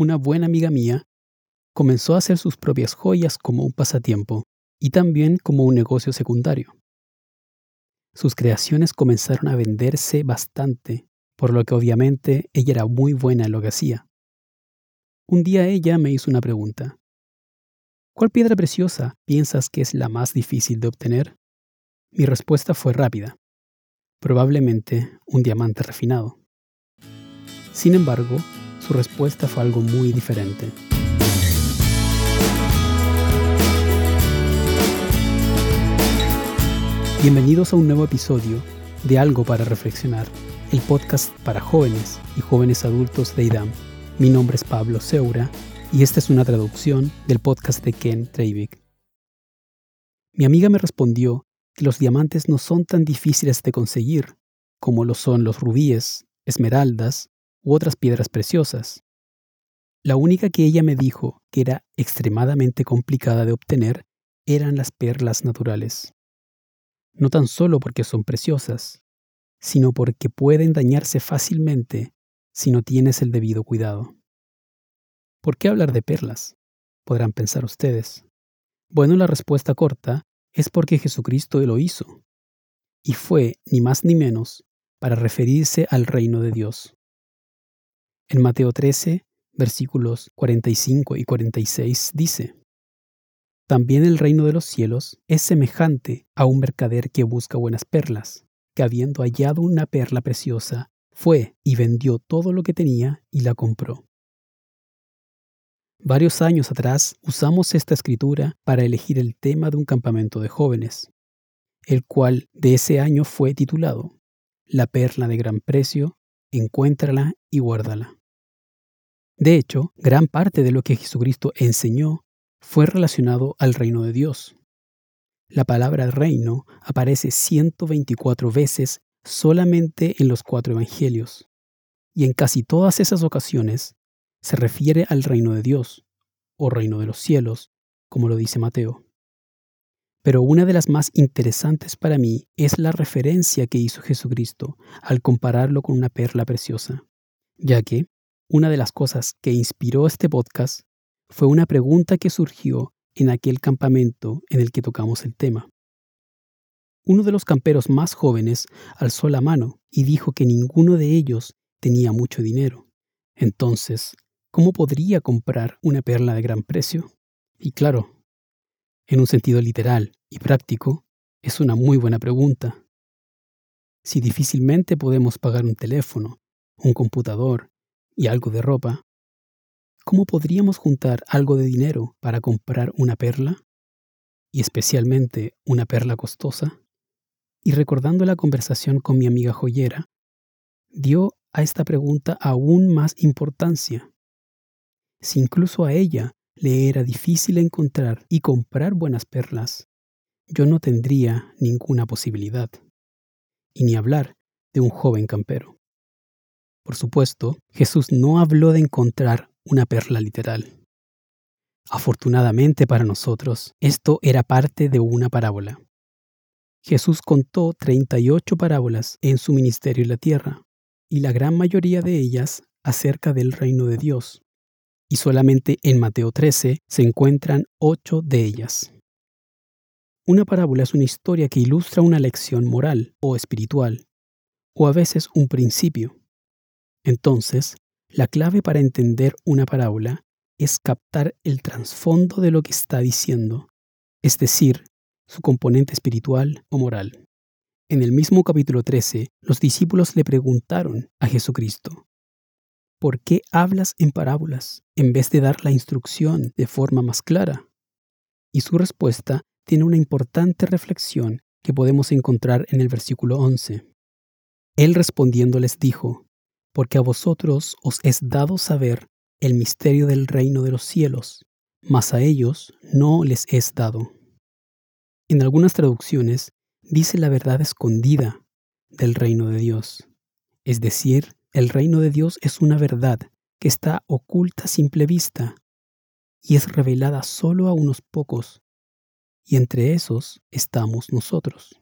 una buena amiga mía, comenzó a hacer sus propias joyas como un pasatiempo y también como un negocio secundario. Sus creaciones comenzaron a venderse bastante, por lo que obviamente ella era muy buena en lo que hacía. Un día ella me hizo una pregunta. ¿Cuál piedra preciosa piensas que es la más difícil de obtener? Mi respuesta fue rápida. Probablemente un diamante refinado. Sin embargo, su respuesta fue algo muy diferente. Bienvenidos a un nuevo episodio de Algo para Reflexionar, el podcast para jóvenes y jóvenes adultos de IDAM. Mi nombre es Pablo Seura y esta es una traducción del podcast de Ken Treivik. Mi amiga me respondió que los diamantes no son tan difíciles de conseguir como lo son los rubíes, esmeraldas u otras piedras preciosas. La única que ella me dijo que era extremadamente complicada de obtener eran las perlas naturales no tan solo porque son preciosas, sino porque pueden dañarse fácilmente si no tienes el debido cuidado. ¿Por qué hablar de perlas? Podrán pensar ustedes. Bueno, la respuesta corta es porque Jesucristo lo hizo, y fue ni más ni menos para referirse al reino de Dios. En Mateo 13, versículos 45 y 46 dice, también el reino de los cielos es semejante a un mercader que busca buenas perlas, que habiendo hallado una perla preciosa, fue y vendió todo lo que tenía y la compró. Varios años atrás usamos esta escritura para elegir el tema de un campamento de jóvenes, el cual de ese año fue titulado La perla de gran precio, encuéntrala y guárdala. De hecho, gran parte de lo que Jesucristo enseñó fue relacionado al reino de Dios. La palabra reino aparece 124 veces solamente en los cuatro evangelios, y en casi todas esas ocasiones se refiere al reino de Dios, o reino de los cielos, como lo dice Mateo. Pero una de las más interesantes para mí es la referencia que hizo Jesucristo al compararlo con una perla preciosa, ya que una de las cosas que inspiró este podcast fue una pregunta que surgió en aquel campamento en el que tocamos el tema. Uno de los camperos más jóvenes alzó la mano y dijo que ninguno de ellos tenía mucho dinero. Entonces, ¿cómo podría comprar una perla de gran precio? Y claro, en un sentido literal y práctico, es una muy buena pregunta. Si difícilmente podemos pagar un teléfono, un computador y algo de ropa, ¿cómo podríamos juntar algo de dinero para comprar una perla? Y especialmente una perla costosa. Y recordando la conversación con mi amiga joyera, dio a esta pregunta aún más importancia. Si incluso a ella le era difícil encontrar y comprar buenas perlas, yo no tendría ninguna posibilidad. Y ni hablar de un joven campero. Por supuesto, Jesús no habló de encontrar una perla literal. Afortunadamente para nosotros, esto era parte de una parábola. Jesús contó 38 parábolas en su ministerio en la tierra, y la gran mayoría de ellas acerca del reino de Dios, y solamente en Mateo 13 se encuentran ocho de ellas. Una parábola es una historia que ilustra una lección moral o espiritual, o a veces un principio. Entonces, la clave para entender una parábola es captar el trasfondo de lo que está diciendo, es decir, su componente espiritual o moral. En el mismo capítulo 13, los discípulos le preguntaron a Jesucristo, ¿por qué hablas en parábolas en vez de dar la instrucción de forma más clara? Y su respuesta tiene una importante reflexión que podemos encontrar en el versículo 11. Él respondiendo les dijo, porque a vosotros os es dado saber el misterio del reino de los cielos, mas a ellos no les es dado. En algunas traducciones dice la verdad escondida del reino de Dios, es decir, el reino de Dios es una verdad que está oculta a simple vista y es revelada solo a unos pocos, y entre esos estamos nosotros.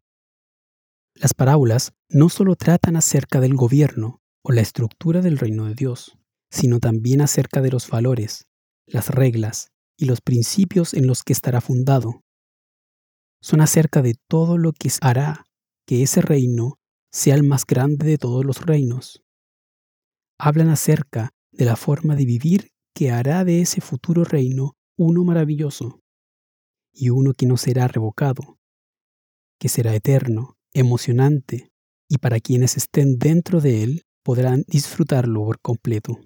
Las parábolas no solo tratan acerca del gobierno, o la estructura del reino de Dios, sino también acerca de los valores, las reglas y los principios en los que estará fundado. Son acerca de todo lo que hará que ese reino sea el más grande de todos los reinos. Hablan acerca de la forma de vivir que hará de ese futuro reino uno maravilloso y uno que no será revocado, que será eterno, emocionante y para quienes estén dentro de él podrán disfrutarlo por completo.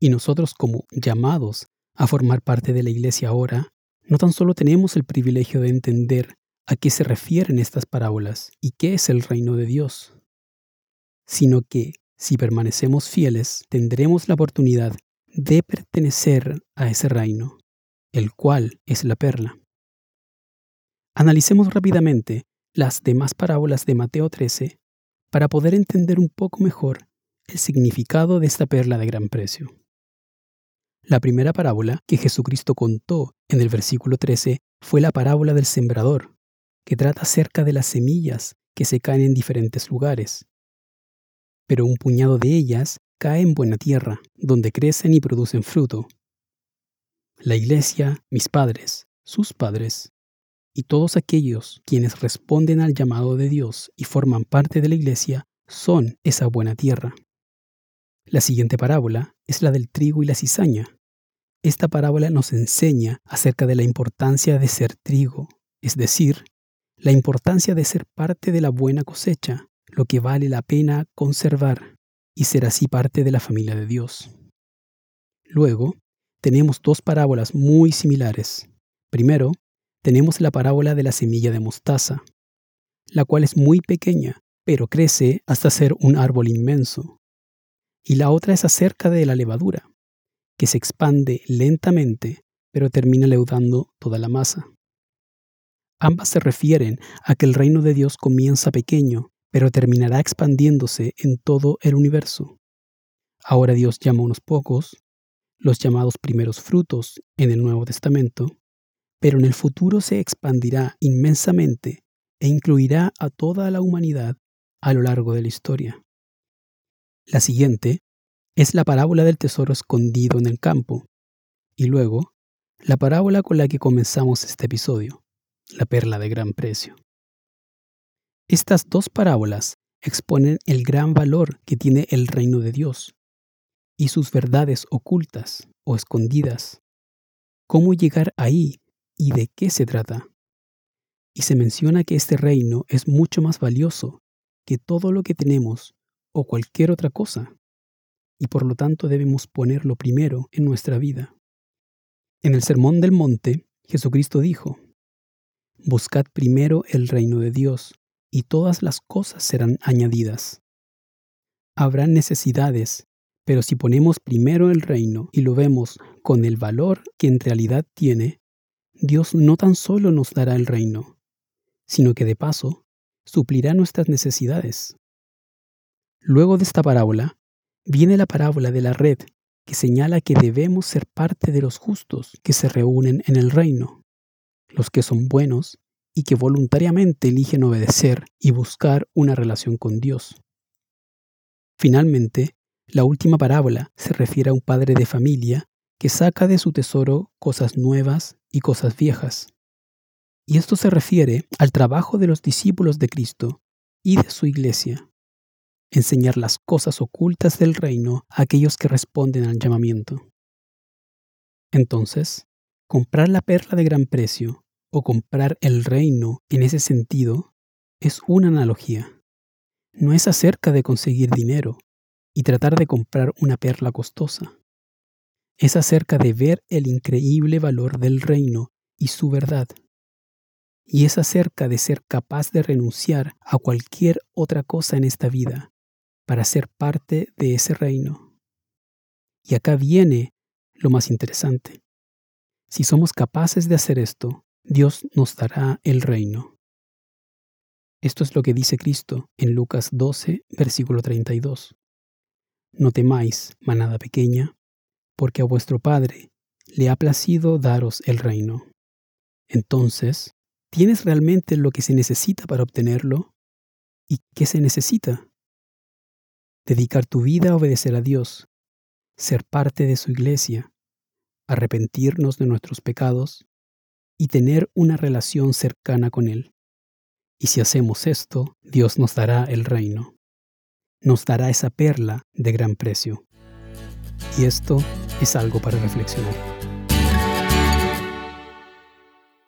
Y nosotros como llamados a formar parte de la iglesia ahora, no tan solo tenemos el privilegio de entender a qué se refieren estas parábolas y qué es el reino de Dios, sino que, si permanecemos fieles, tendremos la oportunidad de pertenecer a ese reino, el cual es la perla. Analicemos rápidamente las demás parábolas de Mateo 13 para poder entender un poco mejor el significado de esta perla de gran precio. La primera parábola que Jesucristo contó en el versículo 13 fue la parábola del sembrador, que trata acerca de las semillas que se caen en diferentes lugares. Pero un puñado de ellas cae en buena tierra, donde crecen y producen fruto. La iglesia, mis padres, sus padres, y todos aquellos quienes responden al llamado de Dios y forman parte de la iglesia son esa buena tierra. La siguiente parábola es la del trigo y la cizaña. Esta parábola nos enseña acerca de la importancia de ser trigo, es decir, la importancia de ser parte de la buena cosecha, lo que vale la pena conservar y ser así parte de la familia de Dios. Luego, tenemos dos parábolas muy similares. Primero, tenemos la parábola de la semilla de mostaza, la cual es muy pequeña, pero crece hasta ser un árbol inmenso. Y la otra es acerca de la levadura, que se expande lentamente, pero termina leudando toda la masa. Ambas se refieren a que el reino de Dios comienza pequeño, pero terminará expandiéndose en todo el universo. Ahora Dios llama a unos pocos, los llamados primeros frutos en el Nuevo Testamento, pero en el futuro se expandirá inmensamente e incluirá a toda la humanidad a lo largo de la historia. La siguiente es la parábola del tesoro escondido en el campo, y luego la parábola con la que comenzamos este episodio, la perla de gran precio. Estas dos parábolas exponen el gran valor que tiene el reino de Dios y sus verdades ocultas o escondidas. Cómo llegar ahí y de qué se trata. Y se menciona que este reino es mucho más valioso que todo lo que tenemos o cualquier otra cosa, y por lo tanto debemos ponerlo primero en nuestra vida. En el Sermón del Monte, Jesucristo dijo, Buscad primero el reino de Dios, y todas las cosas serán añadidas. Habrán necesidades, pero si ponemos primero el reino y lo vemos con el valor que en realidad tiene, Dios no tan solo nos dará el reino, sino que de paso suplirá nuestras necesidades. Luego de esta parábola, viene la parábola de la red, que señala que debemos ser parte de los justos que se reúnen en el reino los que son buenos y que voluntariamente eligen obedecer y buscar una relación con Dios. Finalmente, la última parábola se refiere a un padre de familia que saca de su tesoro cosas nuevas y cosas viejas. Y esto se refiere al trabajo de los discípulos de Cristo y de su iglesia, enseñar las cosas ocultas del reino a aquellos que responden al llamamiento. Entonces, Comprar la perla de gran precio o comprar el reino en ese sentido es una analogía. No es acerca de conseguir dinero y tratar de comprar una perla costosa. Es acerca de ver el increíble valor del reino y su verdad. Y es acerca de ser capaz de renunciar a cualquier otra cosa en esta vida para ser parte de ese reino. Y acá viene lo más interesante. Si somos capaces de hacer esto, Dios nos dará el reino. Esto es lo que dice Cristo en Lucas 12, versículo 32. No temáis, manada pequeña, porque a vuestro Padre le ha placido daros el reino. Entonces, ¿tienes realmente lo que se necesita para obtenerlo? ¿Y qué se necesita? Dedicar tu vida a obedecer a Dios ser parte de su iglesia, arrepentirnos de nuestros pecados y tener una relación cercana con Él. Y si hacemos esto, Dios nos dará el reino. Nos dará esa perla de gran precio. Y esto es algo para reflexionar.